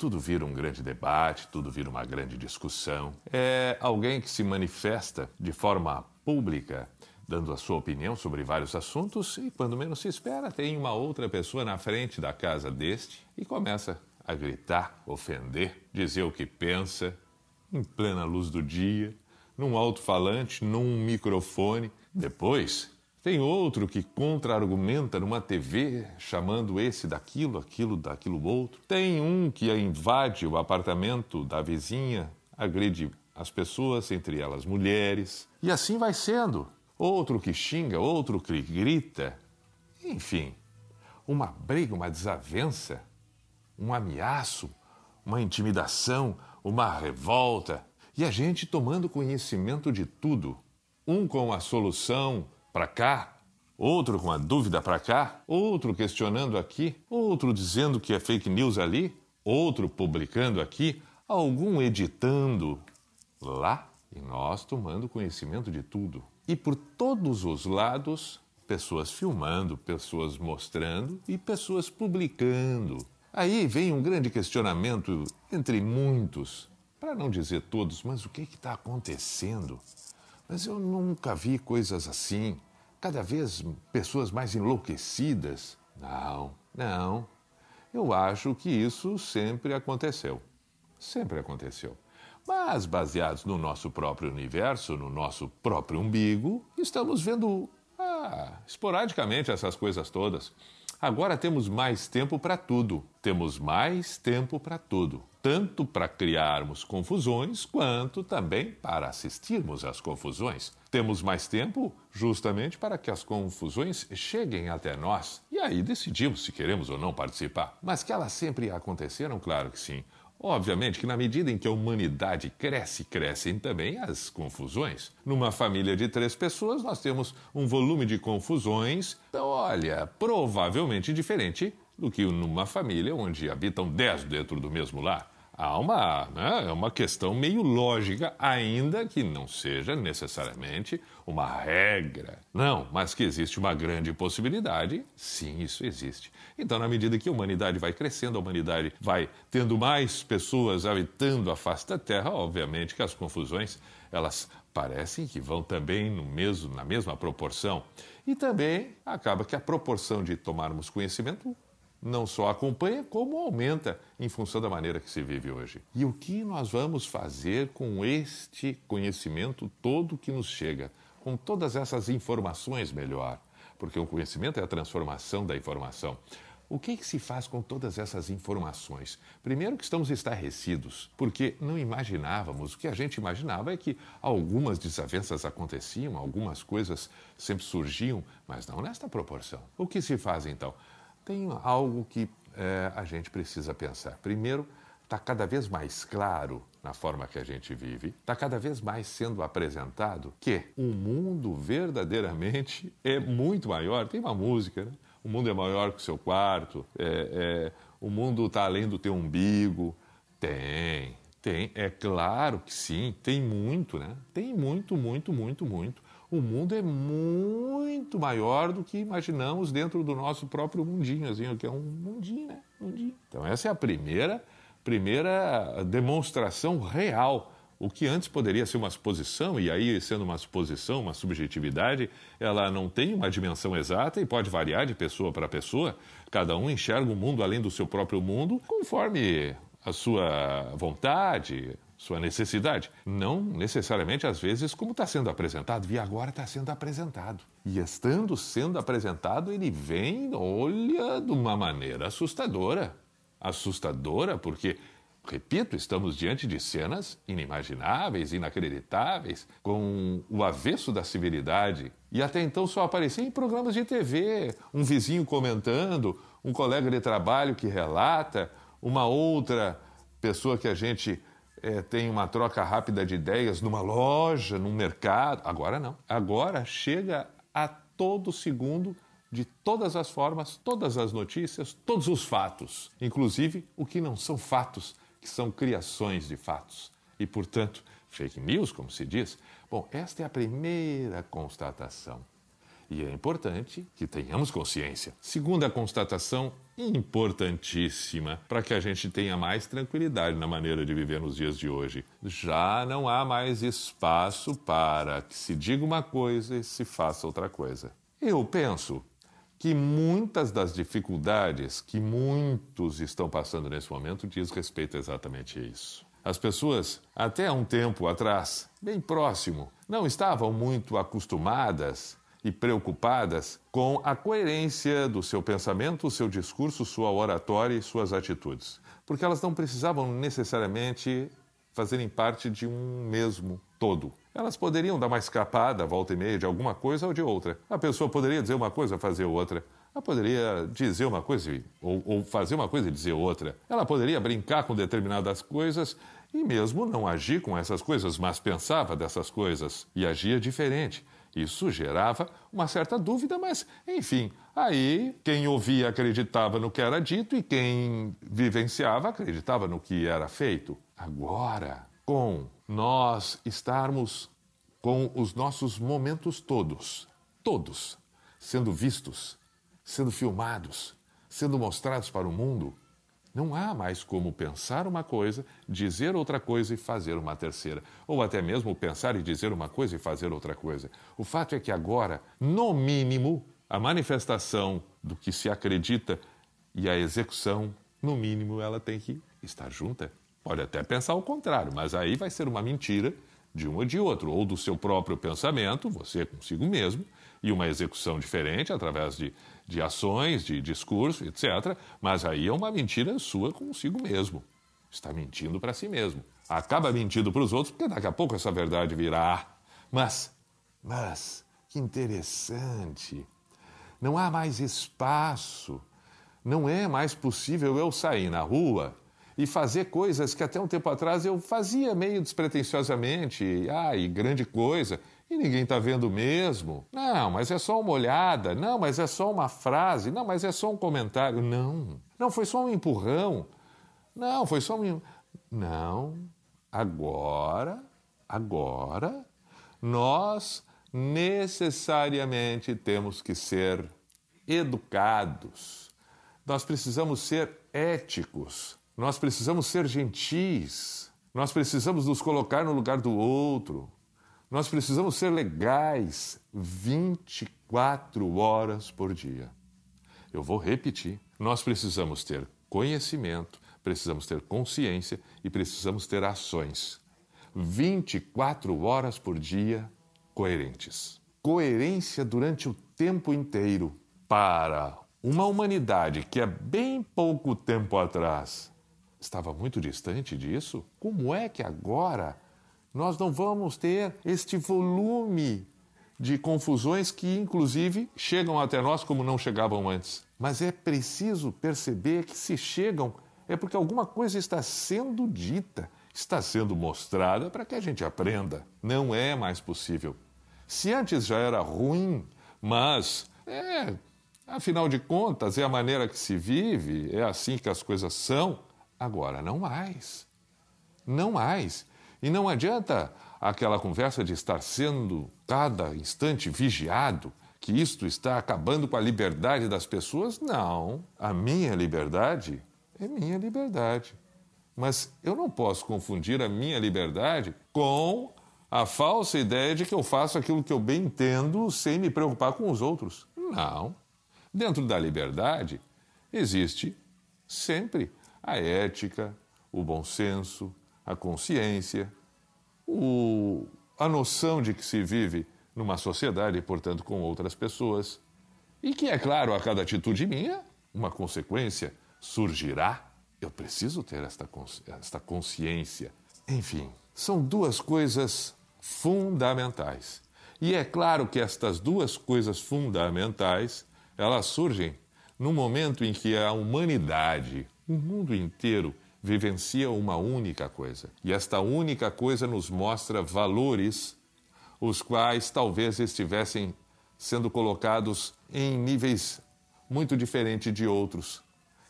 Tudo vira um grande debate, tudo vira uma grande discussão. É alguém que se manifesta de forma pública, dando a sua opinião sobre vários assuntos, e quando menos se espera, tem uma outra pessoa na frente da casa deste e começa a gritar, ofender, dizer o que pensa, em plena luz do dia, num alto-falante, num microfone. Depois, tem outro que contra-argumenta numa TV, chamando esse daquilo, aquilo daquilo outro. Tem um que invade o apartamento da vizinha, agride as pessoas, entre elas mulheres. E assim vai sendo. Outro que xinga, outro que grita. Enfim, uma briga, uma desavença, um ameaço, uma intimidação, uma revolta. E a gente tomando conhecimento de tudo. Um com a solução para cá, outro com a dúvida para cá, outro questionando aqui, outro dizendo que é fake news ali, outro publicando aqui, algum editando lá e nós tomando conhecimento de tudo. E por todos os lados, pessoas filmando, pessoas mostrando e pessoas publicando. Aí vem um grande questionamento entre muitos, para não dizer todos, mas o que está acontecendo? Mas eu nunca vi coisas assim. Cada vez pessoas mais enlouquecidas. Não, não. Eu acho que isso sempre aconteceu. Sempre aconteceu. Mas, baseados no nosso próprio universo, no nosso próprio umbigo, estamos vendo ah, esporadicamente essas coisas todas. Agora temos mais tempo para tudo. Temos mais tempo para tudo. Tanto para criarmos confusões, quanto também para assistirmos às confusões. Temos mais tempo justamente para que as confusões cheguem até nós. E aí decidimos se queremos ou não participar. Mas que elas sempre aconteceram, claro que sim. Obviamente que, na medida em que a humanidade cresce, crescem também as confusões. Numa família de três pessoas, nós temos um volume de confusões, então, olha, provavelmente diferente do que numa família onde habitam dez dentro do mesmo lar há uma, né, é uma questão meio lógica, ainda que não seja necessariamente uma regra. Não, mas que existe uma grande possibilidade, sim, isso existe. Então, na medida que a humanidade vai crescendo, a humanidade vai tendo mais pessoas habitando a face da Terra, obviamente que as confusões, elas parecem que vão também no mesmo, na mesma proporção. E também acaba que a proporção de tomarmos conhecimento não só acompanha, como aumenta em função da maneira que se vive hoje. E o que nós vamos fazer com este conhecimento todo que nos chega, com todas essas informações melhor? Porque o conhecimento é a transformação da informação. O que, que, se faz com todas essas informações? Primeiro que estamos estarrecidos, porque não imaginávamos, o que a gente imaginava é que algumas desavenças aconteciam, algumas coisas sempre surgiam, mas não nesta proporção. O que se faz então? Tem algo que é, a gente precisa pensar. Primeiro, está cada vez mais claro na forma que a gente vive, está cada vez mais sendo apresentado que o mundo verdadeiramente é muito maior. Tem uma música, né? O mundo é maior que o seu quarto, é, é, o mundo está além do teu umbigo. Tem, tem, é claro que sim, tem muito, né? Tem muito, muito, muito, muito o mundo é muito maior do que imaginamos dentro do nosso próprio mundinho, assim, que é um mundinho, né? Mundinho. Então essa é a primeira, primeira demonstração real. O que antes poderia ser uma suposição, e aí sendo uma suposição, uma subjetividade, ela não tem uma dimensão exata e pode variar de pessoa para pessoa. Cada um enxerga o mundo além do seu próprio mundo conforme a sua vontade, sua necessidade. Não necessariamente, às vezes, como está sendo apresentado, e agora está sendo apresentado. E estando sendo apresentado, ele vem, olha, de uma maneira assustadora. Assustadora porque, repito, estamos diante de cenas inimagináveis, inacreditáveis, com o avesso da civilidade. E até então só aparecia em programas de TV, um vizinho comentando, um colega de trabalho que relata, uma outra pessoa que a gente é, tem uma troca rápida de ideias numa loja, num mercado. Agora não. Agora chega a todo segundo, de todas as formas, todas as notícias, todos os fatos, inclusive o que não são fatos, que são criações de fatos. E, portanto, fake news, como se diz. Bom, esta é a primeira constatação. E é importante que tenhamos consciência. Segunda constatação importantíssima para que a gente tenha mais tranquilidade na maneira de viver nos dias de hoje. Já não há mais espaço para que se diga uma coisa e se faça outra coisa. Eu penso que muitas das dificuldades que muitos estão passando nesse momento diz respeito exatamente a isso. As pessoas, até um tempo atrás, bem próximo, não estavam muito acostumadas e preocupadas com a coerência do seu pensamento, seu discurso, sua oratória e suas atitudes. Porque elas não precisavam necessariamente fazerem parte de um mesmo todo. Elas poderiam dar uma escapada, volta e meia, de alguma coisa ou de outra. A pessoa poderia dizer uma coisa, fazer outra. Ela poderia dizer uma coisa ou, ou fazer uma coisa e dizer outra. Ela poderia brincar com determinadas coisas e mesmo não agir com essas coisas, mas pensava dessas coisas e agia diferente. Isso gerava uma certa dúvida, mas, enfim, aí quem ouvia acreditava no que era dito e quem vivenciava acreditava no que era feito. Agora, com nós estarmos com os nossos momentos todos, todos, sendo vistos, sendo filmados, sendo mostrados para o mundo, não há mais como pensar uma coisa, dizer outra coisa e fazer uma terceira. Ou até mesmo pensar e dizer uma coisa e fazer outra coisa. O fato é que agora, no mínimo, a manifestação do que se acredita e a execução, no mínimo, ela tem que estar junta. Pode até pensar o contrário, mas aí vai ser uma mentira de um ou de outro, ou do seu próprio pensamento, você consigo mesmo, e uma execução diferente através de, de ações, de discurso, etc. Mas aí é uma mentira sua consigo mesmo. Está mentindo para si mesmo. Acaba mentindo para os outros, porque daqui a pouco essa verdade virá. Mas, mas, que interessante. Não há mais espaço. Não é mais possível eu sair na rua e fazer coisas que até um tempo atrás eu fazia meio despretensiosamente, ah, e grande coisa, e ninguém está vendo mesmo. Não, mas é só uma olhada. Não, mas é só uma frase. Não, mas é só um comentário. Não, não foi só um empurrão. Não, foi só um. Não, agora, agora, nós necessariamente temos que ser educados. Nós precisamos ser éticos. Nós precisamos ser gentis. Nós precisamos nos colocar no lugar do outro. Nós precisamos ser legais 24 horas por dia. Eu vou repetir. Nós precisamos ter conhecimento, precisamos ter consciência e precisamos ter ações 24 horas por dia coerentes. Coerência durante o tempo inteiro para uma humanidade que há bem pouco tempo atrás estava muito distante disso, como é que agora nós não vamos ter este volume de confusões que, inclusive, chegam até nós como não chegavam antes? Mas é preciso perceber que, se chegam, é porque alguma coisa está sendo dita, está sendo mostrada para que a gente aprenda. Não é mais possível. Se antes já era ruim, mas é, afinal de contas, é a maneira que se vive, é assim que as coisas são. Agora, não mais. Não mais. E não adianta aquela conversa de estar sendo cada instante vigiado, que isto está acabando com a liberdade das pessoas. Não. A minha liberdade é minha liberdade. Mas eu não posso confundir a minha liberdade com a falsa ideia de que eu faço aquilo que eu bem entendo sem me preocupar com os outros. Não. Dentro da liberdade existe sempre a ética, o bom senso, a consciência, o, a noção de que se vive numa sociedade e, portanto, com outras pessoas. E que, é claro, a cada atitude minha, uma consequência surgirá. Eu preciso ter esta, esta consciência. Enfim, são duas coisas fundamentais. E é claro que estas duas coisas fundamentais, elas surgem no momento em que a humanidade, o mundo inteiro vivencia uma única coisa. E esta única coisa nos mostra valores os quais talvez estivessem sendo colocados em níveis muito diferentes de outros.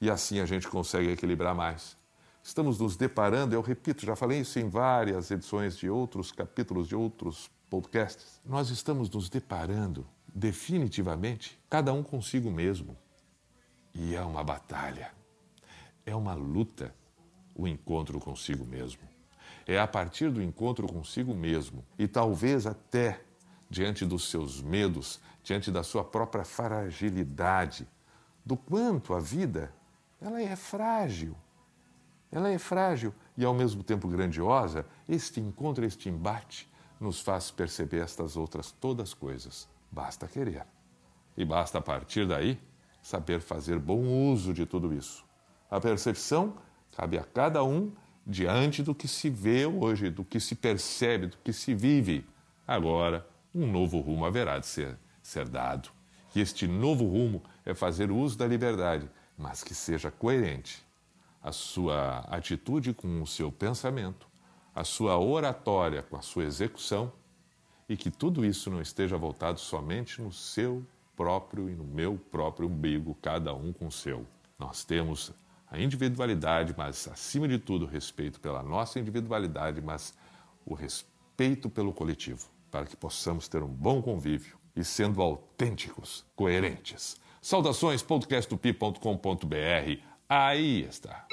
E assim a gente consegue equilibrar mais. Estamos nos deparando, eu repito, já falei isso em várias edições de outros capítulos de outros podcasts. Nós estamos nos deparando definitivamente, cada um consigo mesmo. E é uma batalha, é uma luta o encontro consigo mesmo. É a partir do encontro consigo mesmo e talvez até diante dos seus medos, diante da sua própria fragilidade, do quanto a vida ela é frágil. Ela é frágil e ao mesmo tempo grandiosa. Este encontro, este embate nos faz perceber estas outras todas coisas. Basta querer. E basta a partir daí saber fazer bom uso de tudo isso. A percepção cabe a cada um diante do que se vê hoje, do que se percebe, do que se vive. Agora, um novo rumo haverá de ser, ser dado. E este novo rumo é fazer uso da liberdade, mas que seja coerente. A sua atitude com o seu pensamento, a sua oratória com a sua execução, e que tudo isso não esteja voltado somente no seu próprio e no meu próprio umbigo, cada um com o seu. Nós temos a individualidade, mas acima de tudo o respeito pela nossa individualidade, mas o respeito pelo coletivo, para que possamos ter um bom convívio e sendo autênticos, coerentes. Saudações, podcasttupi.com.br. Aí está.